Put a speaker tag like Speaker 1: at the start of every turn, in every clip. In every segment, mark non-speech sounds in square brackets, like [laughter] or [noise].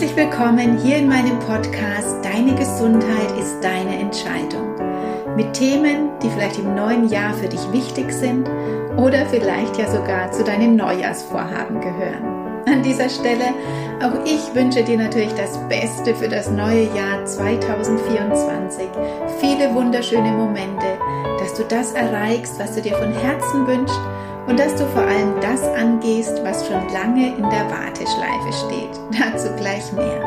Speaker 1: Herzlich willkommen hier in meinem Podcast Deine Gesundheit ist deine Entscheidung. Mit Themen, die vielleicht im neuen Jahr für dich wichtig sind oder vielleicht ja sogar zu deinen Neujahrsvorhaben gehören. An dieser Stelle, auch ich wünsche dir natürlich das Beste für das neue Jahr 2024. Viele wunderschöne Momente, dass du das erreichst, was du dir von Herzen wünschst und dass du vor allem das angehst, was schon lange in der Warteschleife steht. [laughs] Dazu gleich mehr.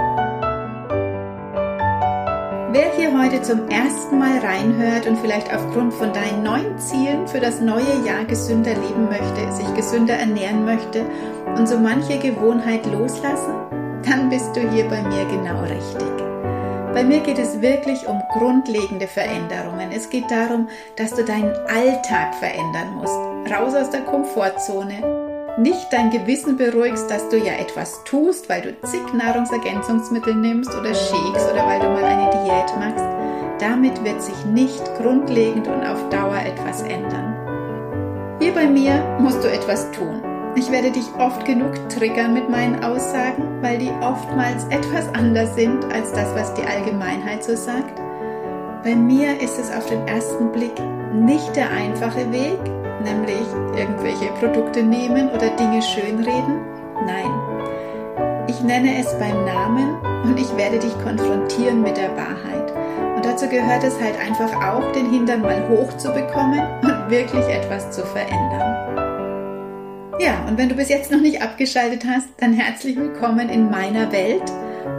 Speaker 1: Wer hier heute zum ersten Mal reinhört und vielleicht aufgrund von deinen neuen Zielen für das neue Jahr gesünder leben möchte, sich gesünder ernähren möchte und so manche Gewohnheit loslassen, dann bist du hier bei mir genau richtig. Bei mir geht es wirklich um grundlegende Veränderungen. Es geht darum, dass du deinen Alltag verändern musst raus aus der Komfortzone. Nicht dein Gewissen beruhigst, dass du ja etwas tust, weil du zig Nahrungsergänzungsmittel nimmst oder Shakes oder weil du mal eine Diät machst. Damit wird sich nicht grundlegend und auf Dauer etwas ändern. Hier bei mir musst du etwas tun. Ich werde dich oft genug triggern mit meinen Aussagen, weil die oftmals etwas anders sind als das, was die Allgemeinheit so sagt. Bei mir ist es auf den ersten Blick nicht der einfache Weg, nämlich irgendwelche Produkte nehmen oder Dinge schönreden. Nein, ich nenne es beim Namen und ich werde dich konfrontieren mit der Wahrheit. Und dazu gehört es halt einfach auch, den Hintern mal hoch zu bekommen und wirklich etwas zu verändern. Ja, und wenn du bis jetzt noch nicht abgeschaltet hast, dann herzlich willkommen in meiner Welt.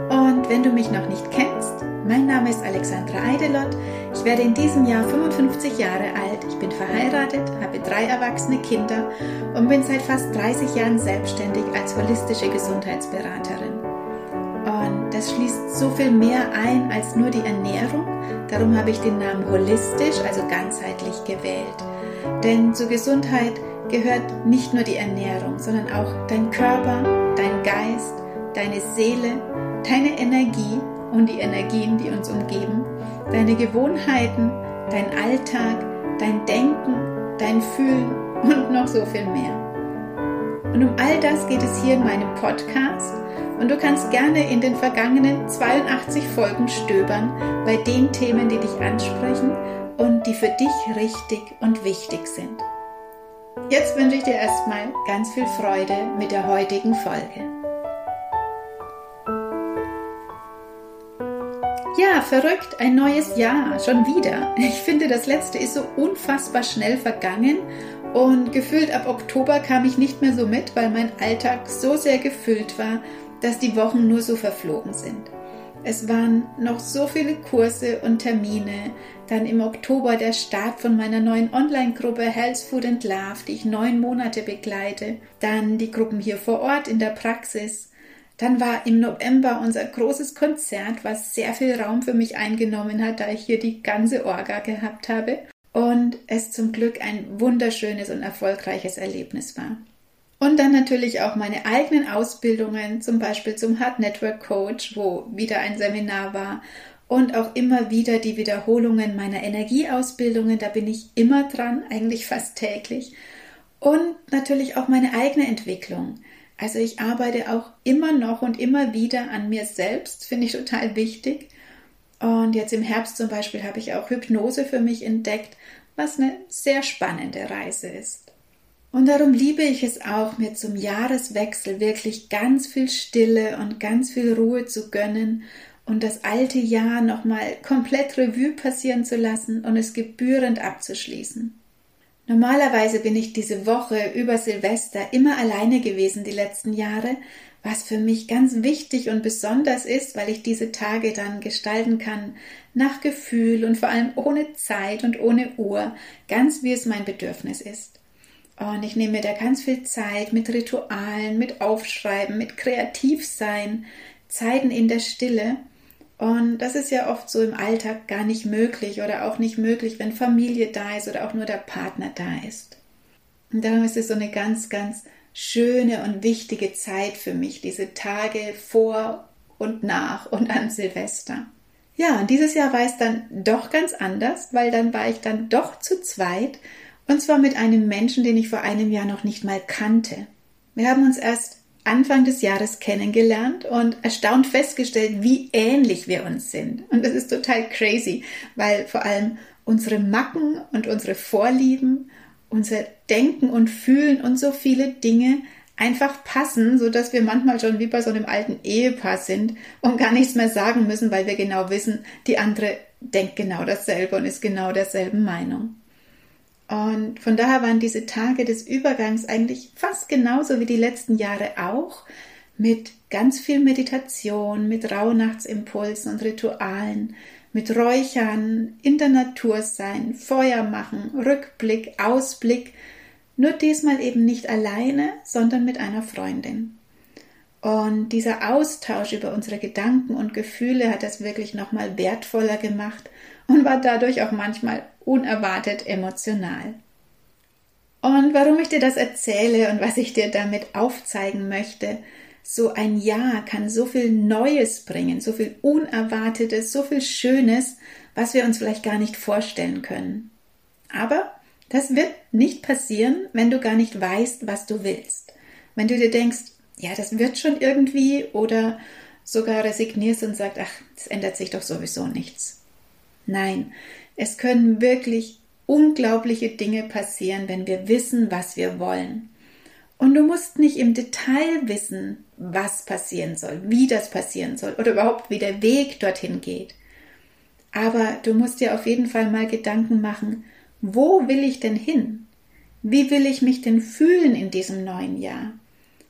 Speaker 1: Und wenn du mich noch nicht kennst, mein Name ist Alexandra Eidelott. Ich werde in diesem Jahr 55 Jahre alt. Ich bin verheiratet, habe drei erwachsene Kinder und bin seit fast 30 Jahren selbstständig als holistische Gesundheitsberaterin. Und das schließt so viel mehr ein als nur die Ernährung. Darum habe ich den Namen holistisch, also ganzheitlich gewählt. Denn zur Gesundheit gehört nicht nur die Ernährung, sondern auch dein Körper, dein Geist, deine Seele, deine Energie und die Energien, die uns umgeben, deine Gewohnheiten, dein Alltag, dein Denken, dein Fühlen und noch so viel mehr. Und um all das geht es hier in meinem Podcast und du kannst gerne in den vergangenen 82 Folgen stöbern bei den Themen, die dich ansprechen und die für dich richtig und wichtig sind. Jetzt wünsche ich dir erstmal ganz viel Freude mit der heutigen Folge. Ja, verrückt, ein neues Jahr, schon wieder. Ich finde, das letzte ist so unfassbar schnell vergangen und gefühlt ab Oktober kam ich nicht mehr so mit, weil mein Alltag so sehr gefüllt war, dass die Wochen nur so verflogen sind. Es waren noch so viele Kurse und Termine. Dann im Oktober der Start von meiner neuen Online-Gruppe Health Food and Love, die ich neun Monate begleite. Dann die Gruppen hier vor Ort in der Praxis. Dann war im November unser großes Konzert, was sehr viel Raum für mich eingenommen hat, da ich hier die ganze Orga gehabt habe und es zum Glück ein wunderschönes und erfolgreiches Erlebnis war. Und dann natürlich auch meine eigenen Ausbildungen, zum Beispiel zum Heart Network Coach, wo wieder ein Seminar war und auch immer wieder die Wiederholungen meiner Energieausbildungen, da bin ich immer dran, eigentlich fast täglich. Und natürlich auch meine eigene Entwicklung. Also ich arbeite auch immer noch und immer wieder an mir selbst, finde ich total wichtig. Und jetzt im Herbst zum Beispiel habe ich auch Hypnose für mich entdeckt, was eine sehr spannende Reise ist. Und darum liebe ich es auch, mir zum Jahreswechsel wirklich ganz viel Stille und ganz viel Ruhe zu gönnen und das alte Jahr nochmal komplett Revue passieren zu lassen und es gebührend abzuschließen. Normalerweise bin ich diese Woche über Silvester immer alleine gewesen die letzten Jahre, was für mich ganz wichtig und besonders ist, weil ich diese Tage dann gestalten kann nach Gefühl und vor allem ohne Zeit und ohne Uhr, ganz wie es mein Bedürfnis ist. Und ich nehme mir da ganz viel Zeit mit Ritualen, mit Aufschreiben, mit Kreativsein, Zeiten in der Stille und das ist ja oft so im Alltag gar nicht möglich oder auch nicht möglich, wenn Familie da ist oder auch nur der Partner da ist. Und darum ist es so eine ganz, ganz schöne und wichtige Zeit für mich, diese Tage vor und nach und an Silvester. Ja, und dieses Jahr war es dann doch ganz anders, weil dann war ich dann doch zu zweit und zwar mit einem Menschen, den ich vor einem Jahr noch nicht mal kannte. Wir haben uns erst Anfang des Jahres kennengelernt und erstaunt festgestellt, wie ähnlich wir uns sind. Und das ist total crazy, weil vor allem unsere Macken und unsere Vorlieben, unser Denken und Fühlen und so viele Dinge einfach passen, so dass wir manchmal schon wie bei so einem alten Ehepaar sind und gar nichts mehr sagen müssen, weil wir genau wissen, die andere denkt genau dasselbe und ist genau derselben Meinung. Und von daher waren diese Tage des Übergangs eigentlich fast genauso wie die letzten Jahre auch, mit ganz viel Meditation, mit Rauhnachtsimpulsen und Ritualen, mit Räuchern, in der Natur sein, Feuer machen, Rückblick, Ausblick, nur diesmal eben nicht alleine, sondern mit einer Freundin. Und dieser Austausch über unsere Gedanken und Gefühle hat das wirklich nochmal wertvoller gemacht und war dadurch auch manchmal unerwartet emotional. Und warum ich dir das erzähle und was ich dir damit aufzeigen möchte, so ein Jahr kann so viel Neues bringen, so viel Unerwartetes, so viel Schönes, was wir uns vielleicht gar nicht vorstellen können. Aber das wird nicht passieren, wenn du gar nicht weißt, was du willst. Wenn du dir denkst, ja, das wird schon irgendwie oder sogar resignierst und sagst, ach, es ändert sich doch sowieso nichts. Nein, es können wirklich unglaubliche Dinge passieren, wenn wir wissen, was wir wollen. Und du musst nicht im Detail wissen, was passieren soll, wie das passieren soll oder überhaupt wie der Weg dorthin geht. Aber du musst dir auf jeden Fall mal Gedanken machen, wo will ich denn hin? Wie will ich mich denn fühlen in diesem neuen Jahr?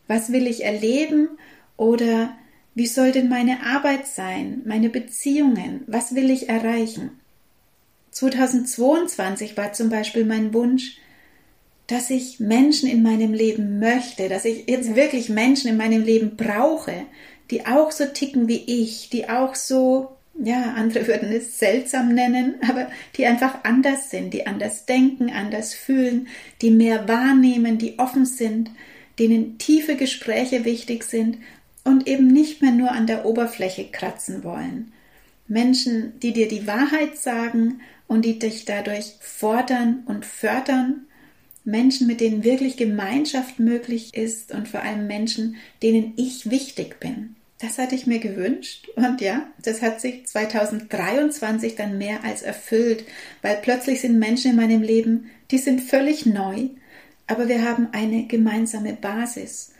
Speaker 1: Was will ich erleben oder wie soll denn meine Arbeit sein, meine Beziehungen? Was will ich erreichen? 2022 war zum Beispiel mein Wunsch, dass ich Menschen in meinem Leben möchte, dass ich jetzt wirklich Menschen in meinem Leben brauche, die auch so ticken wie ich, die auch so, ja, andere [laughs] würden es seltsam nennen, aber die einfach anders sind, die anders denken, anders fühlen, die mehr wahrnehmen, die offen sind, denen tiefe Gespräche wichtig sind und eben nicht mehr nur an der Oberfläche kratzen wollen. Menschen, die dir die Wahrheit sagen und die dich dadurch fordern und fördern. Menschen, mit denen wirklich Gemeinschaft möglich ist und vor allem Menschen, denen ich wichtig bin. Das hatte ich mir gewünscht und ja, das hat sich 2023 dann mehr als erfüllt, weil plötzlich sind Menschen in meinem Leben, die sind völlig neu, aber wir haben eine gemeinsame Basis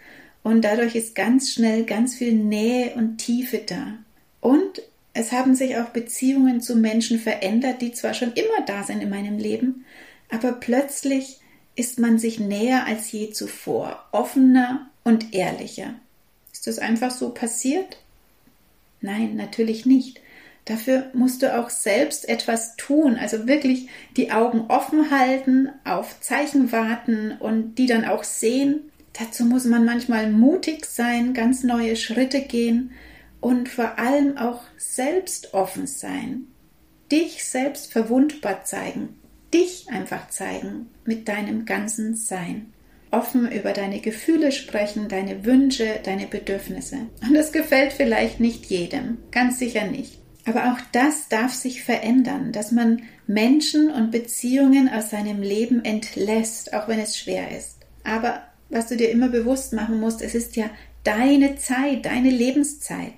Speaker 1: und dadurch ist ganz schnell ganz viel Nähe und Tiefe da. Und es haben sich auch Beziehungen zu Menschen verändert, die zwar schon immer da sind in meinem Leben, aber plötzlich ist man sich näher als je zuvor, offener und ehrlicher. Ist das einfach so passiert? Nein, natürlich nicht. Dafür musst du auch selbst etwas tun, also wirklich die Augen offen halten, auf Zeichen warten und die dann auch sehen Dazu muss man manchmal mutig sein, ganz neue Schritte gehen und vor allem auch selbst offen sein. Dich selbst verwundbar zeigen, dich einfach zeigen mit deinem ganzen Sein. Offen über deine Gefühle sprechen, deine Wünsche, deine Bedürfnisse. Und das gefällt vielleicht nicht jedem, ganz sicher nicht. Aber auch das darf sich verändern, dass man Menschen und Beziehungen aus seinem Leben entlässt, auch wenn es schwer ist. Aber was du dir immer bewusst machen musst, es ist ja deine Zeit, deine Lebenszeit.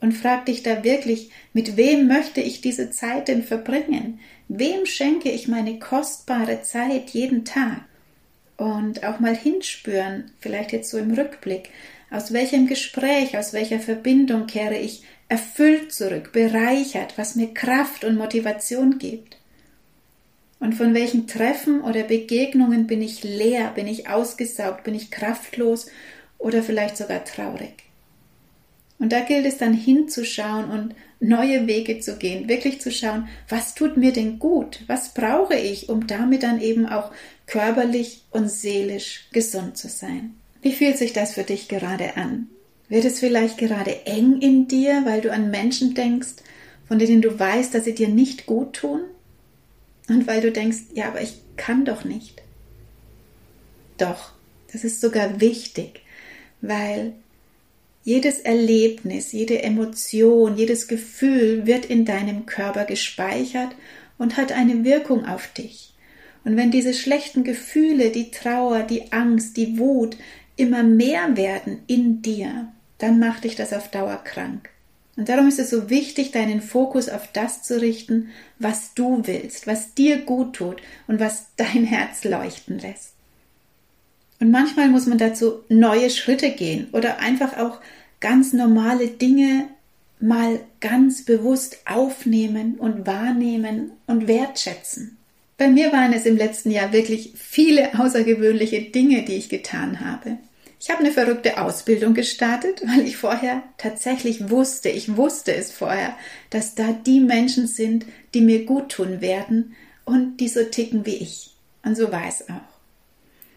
Speaker 1: Und frag dich da wirklich, mit wem möchte ich diese Zeit denn verbringen? Wem schenke ich meine kostbare Zeit jeden Tag? Und auch mal hinspüren, vielleicht jetzt so im Rückblick, aus welchem Gespräch, aus welcher Verbindung kehre ich erfüllt zurück, bereichert, was mir Kraft und Motivation gibt. Und von welchen Treffen oder Begegnungen bin ich leer, bin ich ausgesaugt, bin ich kraftlos oder vielleicht sogar traurig? Und da gilt es dann hinzuschauen und neue Wege zu gehen, wirklich zu schauen, was tut mir denn gut, was brauche ich, um damit dann eben auch körperlich und seelisch gesund zu sein. Wie fühlt sich das für dich gerade an? Wird es vielleicht gerade eng in dir, weil du an Menschen denkst, von denen du weißt, dass sie dir nicht gut tun? Und weil du denkst, ja, aber ich kann doch nicht. Doch, das ist sogar wichtig, weil jedes Erlebnis, jede Emotion, jedes Gefühl wird in deinem Körper gespeichert und hat eine Wirkung auf dich. Und wenn diese schlechten Gefühle, die Trauer, die Angst, die Wut immer mehr werden in dir, dann macht dich das auf Dauer krank. Und darum ist es so wichtig, deinen Fokus auf das zu richten, was du willst, was dir gut tut und was dein Herz leuchten lässt. Und manchmal muss man dazu neue Schritte gehen oder einfach auch ganz normale Dinge mal ganz bewusst aufnehmen und wahrnehmen und wertschätzen. Bei mir waren es im letzten Jahr wirklich viele außergewöhnliche Dinge, die ich getan habe. Ich habe eine verrückte Ausbildung gestartet, weil ich vorher tatsächlich wusste, ich wusste es vorher, dass da die Menschen sind, die mir gut tun werden und die so ticken wie ich. Und so war es auch.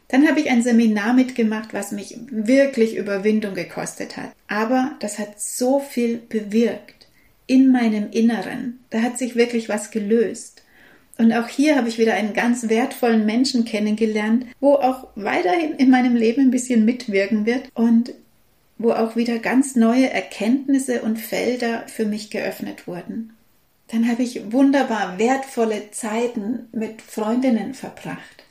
Speaker 1: Dann habe ich ein Seminar mitgemacht, was mich wirklich Überwindung gekostet hat. Aber das hat so viel bewirkt in meinem Inneren. Da hat sich wirklich was gelöst. Und auch hier habe ich wieder einen ganz wertvollen Menschen kennengelernt, wo auch weiterhin in meinem Leben ein bisschen mitwirken wird und wo auch wieder ganz neue Erkenntnisse und Felder für mich geöffnet wurden. Dann habe ich wunderbar wertvolle Zeiten mit Freundinnen verbracht,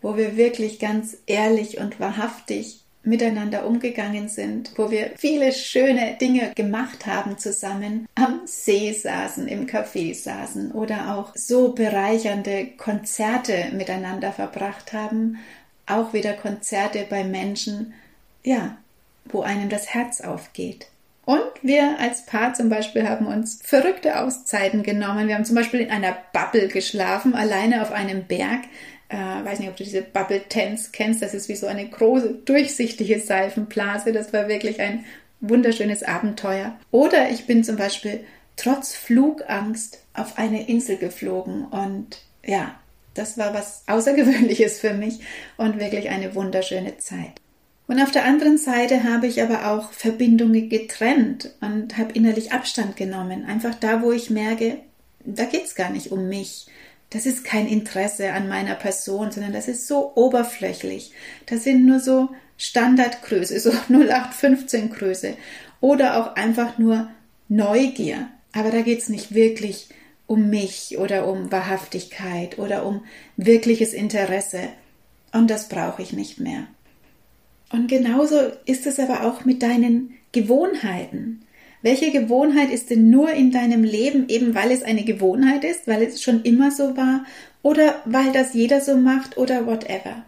Speaker 1: wo wir wirklich ganz ehrlich und wahrhaftig miteinander umgegangen sind, wo wir viele schöne Dinge gemacht haben zusammen, am See saßen, im Café saßen oder auch so bereichernde Konzerte miteinander verbracht haben, auch wieder Konzerte bei Menschen, ja, wo einem das Herz aufgeht. Und wir als Paar zum Beispiel haben uns verrückte Auszeiten genommen. Wir haben zum Beispiel in einer Bubble geschlafen, alleine auf einem Berg äh, weiß nicht, ob du diese Bubble Tents kennst, das ist wie so eine große, durchsichtige Seifenblase. Das war wirklich ein wunderschönes Abenteuer. Oder ich bin zum Beispiel trotz Flugangst auf eine Insel geflogen und ja, das war was Außergewöhnliches für mich und wirklich eine wunderschöne Zeit. Und auf der anderen Seite habe ich aber auch Verbindungen getrennt und habe innerlich Abstand genommen. Einfach da, wo ich merke, da geht es gar nicht um mich das ist kein Interesse an meiner Person, sondern das ist so oberflächlich. Das sind nur so Standardgröße, so [laughs] 0815 Größe oder auch einfach nur Neugier. Aber da geht es nicht wirklich um mich oder um Wahrhaftigkeit oder um wirkliches Interesse. Und das brauche ich nicht mehr. Und genauso ist es aber auch mit deinen Gewohnheiten. Welche Gewohnheit ist denn nur in deinem Leben, eben weil es eine Gewohnheit ist, weil es schon immer so war oder weil das jeder so macht oder whatever?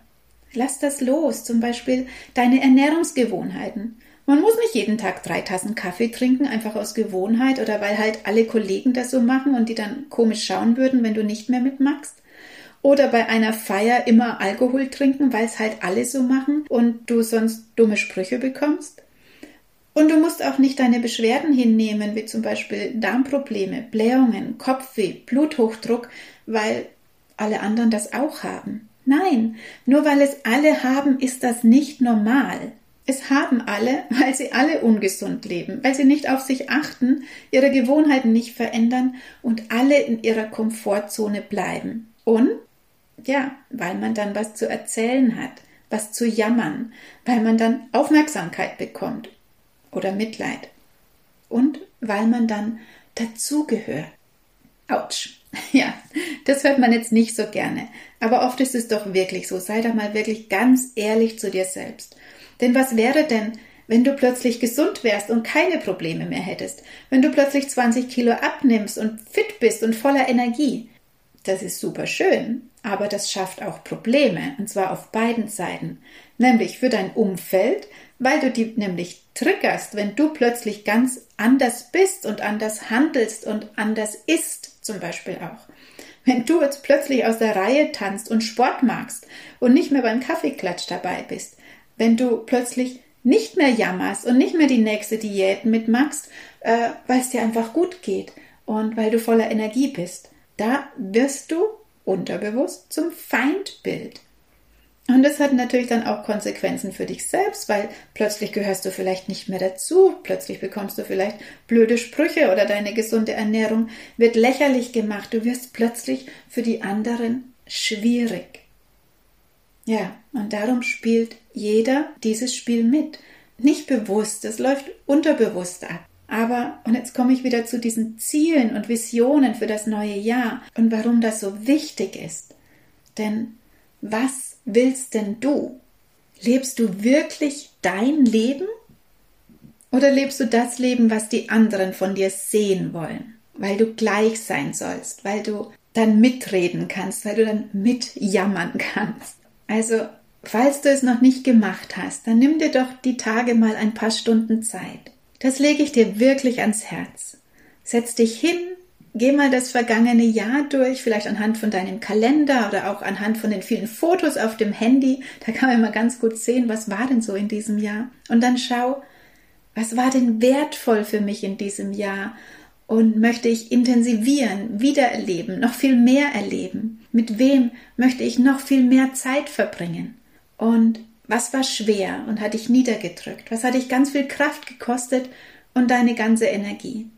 Speaker 1: Lass das los, zum Beispiel deine Ernährungsgewohnheiten. Man muss nicht jeden Tag drei Tassen Kaffee trinken, einfach aus Gewohnheit oder weil halt alle Kollegen das so machen und die dann komisch schauen würden, wenn du nicht mehr mitmachst. Oder bei einer Feier immer Alkohol trinken, weil es halt alle so machen und du sonst dumme Sprüche bekommst. Und du musst auch nicht deine Beschwerden hinnehmen, wie zum Beispiel Darmprobleme, Blähungen, Kopfweh, Bluthochdruck, weil alle anderen das auch haben. Nein, nur weil es alle haben, ist das nicht normal. Es haben alle, weil sie alle ungesund leben, weil sie nicht auf sich achten, ihre Gewohnheiten nicht verändern und alle in ihrer Komfortzone bleiben. Und ja, weil man dann was zu erzählen hat, was zu jammern, weil man dann Aufmerksamkeit bekommt oder Mitleid. Und weil man dann dazugehört. Autsch. [laughs] Ja, das hört man jetzt nicht so gerne. Aber oft ist es doch wirklich so. Sei da mal wirklich ganz ehrlich zu dir selbst. Denn was wäre denn, wenn du plötzlich gesund wärst und keine Probleme mehr hättest? Wenn du plötzlich 20 Kilo abnimmst und fit bist und voller Energie? Das ist super schön, aber das schafft auch Probleme, und zwar auf beiden Seiten. Nämlich für dein Umfeld, weil du die nämlich triggerst, wenn du plötzlich ganz anders bist und anders handelst und anders isst, zum Beispiel auch. Wenn du jetzt plötzlich aus der Reihe tanzt und Sport magst und nicht mehr beim Kaffeeklatsch dabei bist, wenn du plötzlich nicht mehr jammerst und nicht mehr die nächste Diät mitmachst, äh, weil es dir einfach gut geht und weil du voller Energie bist, da wirst du unterbewusst zum Feindbild. Und das hat natürlich dann auch Konsequenzen für dich selbst, weil plötzlich gehörst du vielleicht nicht mehr dazu, plötzlich bekommst du vielleicht blöde Sprüche oder deine gesunde Ernährung wird lächerlich gemacht, du wirst plötzlich für die anderen schwierig. Ja, und darum spielt jeder dieses Spiel mit. Nicht bewusst, es läuft unterbewusst ab. Aber, und jetzt komme ich wieder zu diesen Zielen und Visionen für das neue Jahr und warum das so wichtig ist. Denn was willst denn du? Lebst du wirklich dein Leben? Oder lebst du das Leben, was die anderen von dir sehen wollen? Weil du gleich sein sollst, weil du dann mitreden kannst, weil du dann mitjammern [laughs] kannst. Also, falls du es noch nicht gemacht hast, dann nimm dir doch die Tage mal ein paar Stunden Zeit. Das lege ich dir wirklich ans Herz. Setz dich hin, geh mal das vergangene Jahr durch, vielleicht anhand von deinem Kalender oder auch anhand von den vielen Fotos auf dem Handy. Da kann man immer ganz gut sehen, was war denn so in diesem Jahr. Und dann schau, was war denn wertvoll für mich in diesem Jahr und möchte ich intensivieren, wiedererleben, noch viel mehr erleben? Mit wem möchte ich noch viel mehr Zeit verbringen? Und was war schwer und hat dich niedergedrückt? Was hat dich ganz viel Kraft gekostet und deine ganze Energie?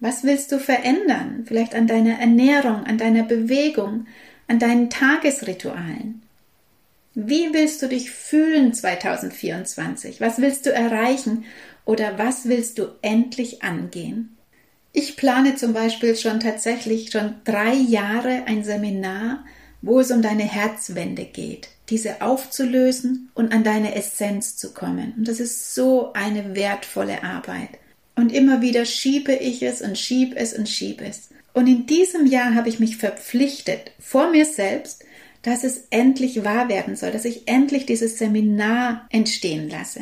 Speaker 1: Was willst du verändern? Vielleicht an deiner Ernährung, an deiner Bewegung, an deinen Tagesritualen? Wie willst du dich fühlen 2024? Was willst du erreichen oder was willst du endlich angehen? Ich plane zum Beispiel schon tatsächlich schon drei Jahre ein Seminar, wo es um deine Herzwände geht, diese aufzulösen und an deine Essenz zu kommen. Und das ist so eine wertvolle Arbeit. Und immer wieder schiebe ich es und schiebe es und schiebe es. Und in diesem Jahr habe ich mich verpflichtet, vor mir selbst, dass es endlich wahr werden soll, dass ich endlich dieses Seminar entstehen lasse.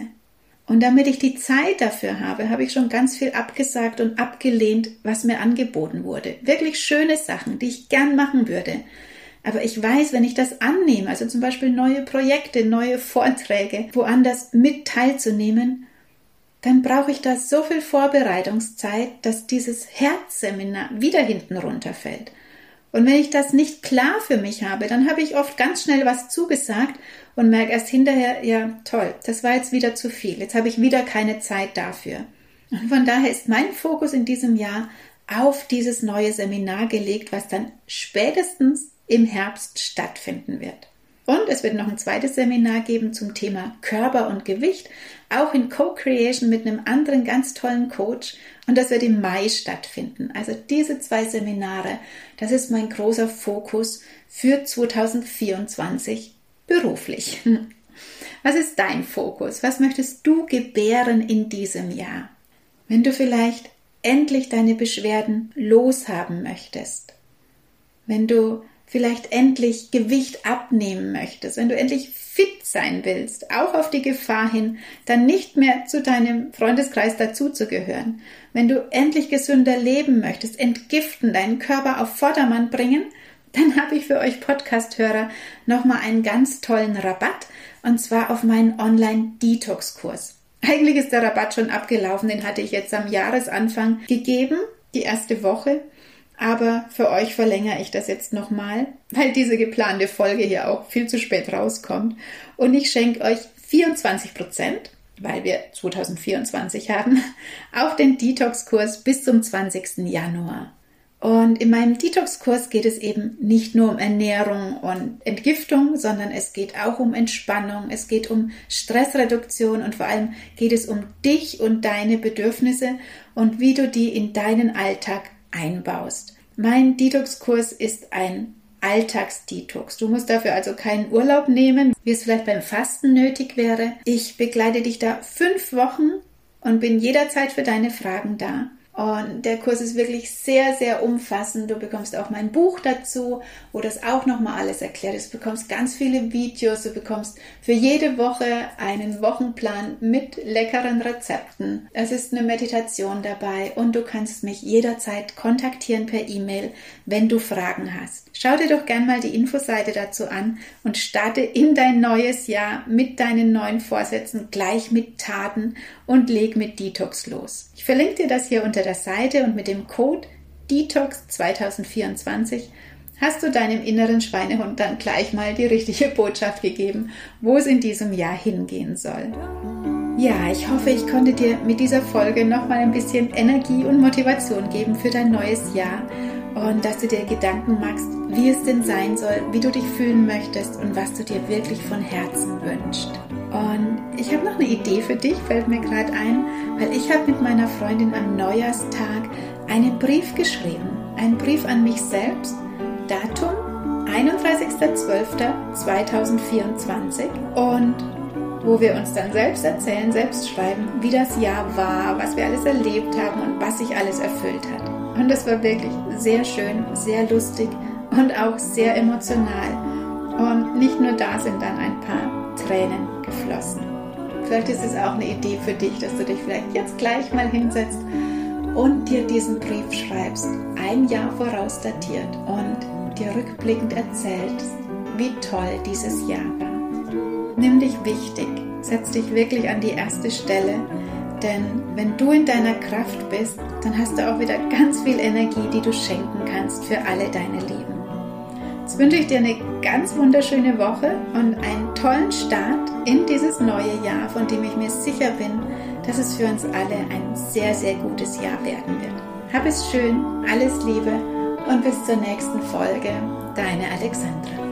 Speaker 1: Und damit ich die Zeit dafür habe, habe ich schon ganz viel abgesagt und abgelehnt, was mir angeboten wurde. Wirklich schöne Sachen, die ich gern machen würde. Aber ich weiß, wenn ich das annehme, also zum Beispiel neue Projekte, neue Vorträge, woanders mit teilzunehmen, dann brauche ich da so viel Vorbereitungszeit, dass dieses Herzseminar wieder hinten runterfällt. Und wenn ich das nicht klar für mich habe, dann habe ich oft ganz schnell was zugesagt und merke erst hinterher, ja, toll, das war jetzt wieder zu viel. Jetzt habe ich wieder keine Zeit dafür. Und von daher ist mein Fokus in diesem Jahr auf dieses neue Seminar gelegt, was dann spätestens im Herbst stattfinden wird. Und es wird noch ein zweites Seminar geben zum Thema Körper und Gewicht, auch in Co-Creation mit einem anderen ganz tollen Coach. Und das wird im Mai stattfinden. Also diese zwei Seminare, das ist mein großer Fokus für 2024 beruflich. [laughs] Was ist dein Fokus? Was möchtest du gebären in diesem Jahr? Wenn du vielleicht endlich deine Beschwerden loshaben möchtest, wenn du vielleicht endlich Gewicht abnehmen möchtest, wenn du endlich fit sein willst, auch auf die Gefahr hin, dann nicht mehr zu deinem Freundeskreis dazuzugehören, wenn du endlich gesünder leben möchtest, entgiften, deinen Körper auf Vordermann bringen, dann [laughs] habe ich für euch Podcast-Hörer nochmal einen ganz tollen Rabatt und zwar auf meinen Online-Detox-Kurs. Eigentlich ist der Rabatt schon abgelaufen, den hatte ich jetzt am Jahresanfang gegeben, die erste Woche. Aber für euch verlängere ich das jetzt nochmal, weil diese geplante Folge hier auch viel zu spät rauskommt. Und ich schenke euch 24 Prozent, weil wir 2024 haben, auf den Detox-Kurs bis zum 20. Januar. Und in meinem Detox-Kurs geht es eben nicht nur um Ernährung und Entgiftung, sondern es geht auch um Entspannung, es geht um Stressreduktion und vor allem geht es um dich und deine Bedürfnisse und wie du die in deinen Alltag einbaust. Mein Detox-Kurs ist ein Alltagsdetox. Du musst dafür also keinen Urlaub nehmen, wie es vielleicht beim Fasten nötig wäre. Ich begleite dich da fünf Wochen und bin jederzeit für deine Fragen da. Und der Kurs ist wirklich sehr, sehr umfassend. Du bekommst auch mein Buch dazu, wo das auch nochmal alles erklärt ist. Du bekommst ganz viele Videos. Du bekommst für jede Woche einen Wochenplan mit leckeren Rezepten. Es ist eine Meditation dabei und du kannst mich jederzeit kontaktieren per E-Mail, wenn du Fragen hast. Schau dir doch gern mal die Infoseite dazu an und starte in dein neues Jahr mit deinen neuen Vorsätzen gleich mit Taten und leg mit Detox los. Ich verlinke dir das hier unter der Seite und mit dem Code Detox 2024 hast du deinem inneren Schweinehund dann gleich mal die richtige Botschaft gegeben, wo es in diesem Jahr hingehen soll. Ja, ich hoffe, ich konnte dir mit dieser Folge nochmal ein bisschen Energie und Motivation geben für dein neues Jahr und dass du dir Gedanken machst, wie es denn sein soll, wie du dich fühlen möchtest und was du dir wirklich von Herzen wünschst. Und ich habe noch eine Idee für dich, fällt mir gerade ein, weil ich habe mit meiner Freundin am Neujahrstag einen Brief geschrieben, einen Brief an mich selbst, Datum 31.12.2024 und wo wir uns dann selbst erzählen, selbst schreiben, wie das Jahr war, was wir alles erlebt haben und was sich alles erfüllt hat. Und es war wirklich sehr schön, sehr lustig und auch sehr emotional. Und nicht nur da sind dann ein paar Tränen geflossen. Vielleicht ist es auch eine Idee für dich, dass du dich vielleicht jetzt gleich mal hinsetzt und dir diesen Brief schreibst, ein Jahr voraus datiert und dir rückblickend erzählst, wie toll dieses Jahr war. Nimm dich wichtig, setz dich wirklich an die erste Stelle, denn wenn du in deiner Kraft bist, dann hast du auch wieder ganz viel Energie, die du schenken kannst für alle deine Lieben. Jetzt wünsche ich dir eine ganz wunderschöne Woche und einen tollen Start in dieses neue Jahr, von dem ich mir sicher bin, dass es für uns alle ein sehr, sehr gutes Jahr werden wird. Hab es schön, alles Liebe und bis zur nächsten Folge. Deine Alexandra.